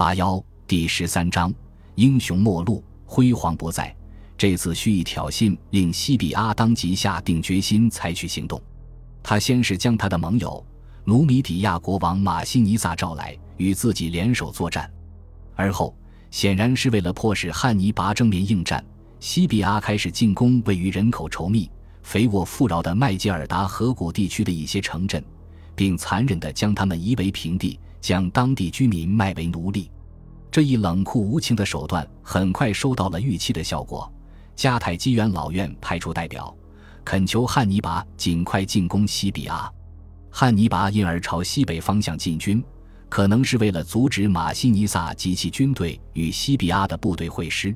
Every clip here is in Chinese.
八幺第十三章：英雄末路，辉煌不在。这次蓄意挑衅，令西比阿当即下定决心采取行动。他先是将他的盟友努米底亚国王马西尼萨召来，与自己联手作战。而后，显然是为了迫使汉尼拔正面应战，西比阿开始进攻位于人口稠密、肥沃富饶的麦吉尔达河谷地区的一些城镇，并残忍地将他们夷为平地。将当地居民卖为奴隶，这一冷酷无情的手段很快收到了预期的效果。迦太基元老院派出代表，恳求汉尼拔尽快进攻西比阿。汉尼拔因而朝西北方向进军，可能是为了阻止马西尼萨及其军队与西比阿的部队会师。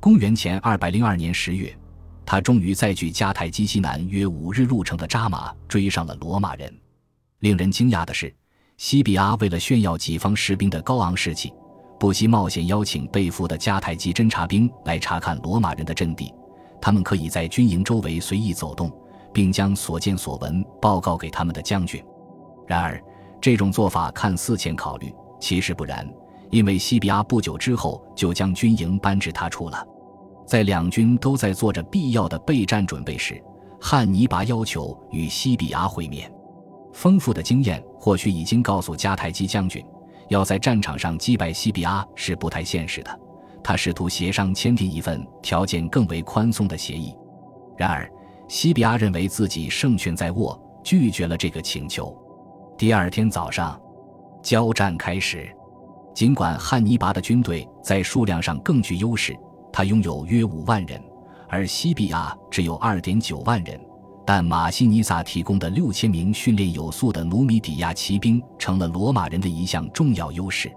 公元前二百零二年十月，他终于在距迦太基西南约五日路程的扎马追上了罗马人。令人惊讶的是。西比阿为了炫耀己方士兵的高昂士气，不惜冒险邀请被俘的迦太基侦察兵来查看罗马人的阵地。他们可以在军营周围随意走动，并将所见所闻报告给他们的将军。然而，这种做法看似欠考虑，其实不然，因为西比阿不久之后就将军营搬至他处了。在两军都在做着必要的备战准备时，汉尼拔要求与西比阿会面。丰富的经验或许已经告诉迦太基将军，要在战场上击败西比阿是不太现实的。他试图协商签订一份条件更为宽松的协议，然而西比阿认为自己胜券在握，拒绝了这个请求。第二天早上，交战开始。尽管汉尼拔的军队在数量上更具优势，他拥有约五万人，而西比阿只有二点九万人。但马西尼萨提供的六千名训练有素的努米底亚骑兵成了罗马人的一项重要优势。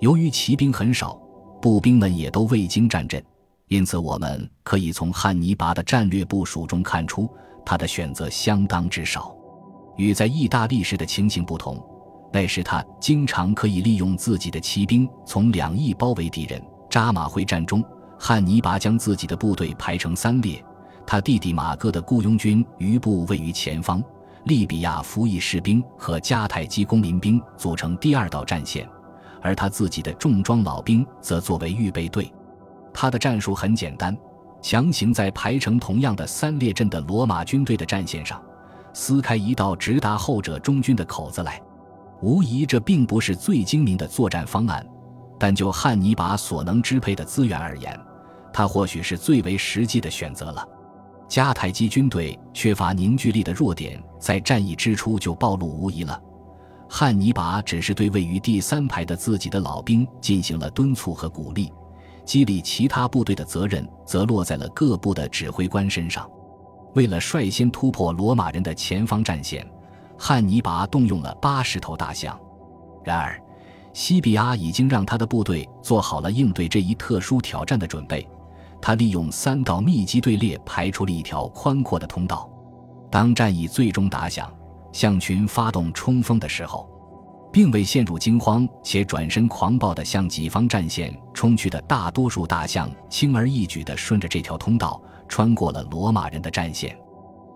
由于骑兵很少，步兵们也都未经战阵，因此我们可以从汉尼拔的战略部署中看出，他的选择相当之少。与在意大利时的情形不同，那时他经常可以利用自己的骑兵从两翼包围敌人。扎马会战中，汉尼拔将自己的部队排成三列。他弟弟马哥的雇佣军余部位于前方，利比亚服役士兵和迦太基公民兵组成第二道战线，而他自己的重装老兵则作为预备队。他的战术很简单，强行在排成同样的三列阵的罗马军队的战线上撕开一道直达后者中军的口子来。无疑，这并不是最精明的作战方案，但就汉尼拔所能支配的资源而言，他或许是最为实际的选择了。迦太基军队缺乏凝聚力的弱点，在战役之初就暴露无遗了。汉尼拔只是对位于第三排的自己的老兵进行了敦促和鼓励，激励其他部队的责任则落在了各部的指挥官身上。为了率先突破罗马人的前方战线，汉尼拔动用了八十头大象。然而，西比阿已经让他的部队做好了应对这一特殊挑战的准备。他利用三道密集队列排出了一条宽阔的通道。当战役最终打响，象群发动冲锋的时候，并未陷入惊慌且转身狂暴地向己方战线冲去的大多数大象，轻而易举地顺着这条通道穿过了罗马人的战线。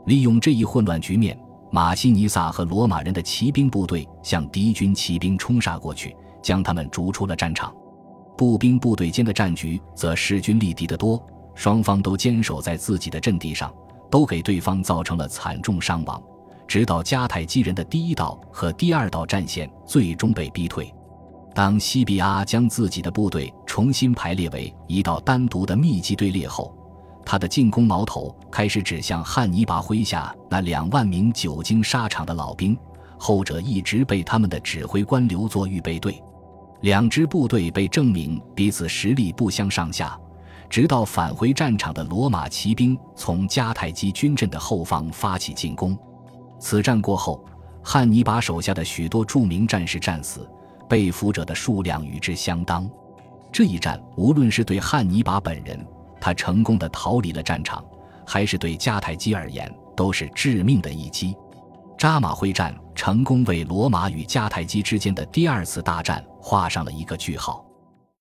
利用这一混乱局面，马西尼萨和罗马人的骑兵部队向敌军骑兵冲杀过去，将他们逐出了战场。步兵部队间的战局则势均力敌得多，双方都坚守在自己的阵地上，都给对方造成了惨重伤亡。直到迦太基人的第一道和第二道战线最终被逼退，当西比阿将自己的部队重新排列为一道单独的密集队列后，他的进攻矛头开始指向汉尼拔麾下那两万名久经沙场的老兵，后者一直被他们的指挥官留作预备队。两支部队被证明彼此实力不相上下，直到返回战场的罗马骑兵从迦太基军阵的后方发起进攻。此战过后，汉尼拔手下的许多著名战士战死，被俘者的数量与之相当。这一战，无论是对汉尼拔本人，他成功的逃离了战场，还是对迦太基而言，都是致命的一击。扎马会战成功为罗马与迦太基之间的第二次大战画上了一个句号。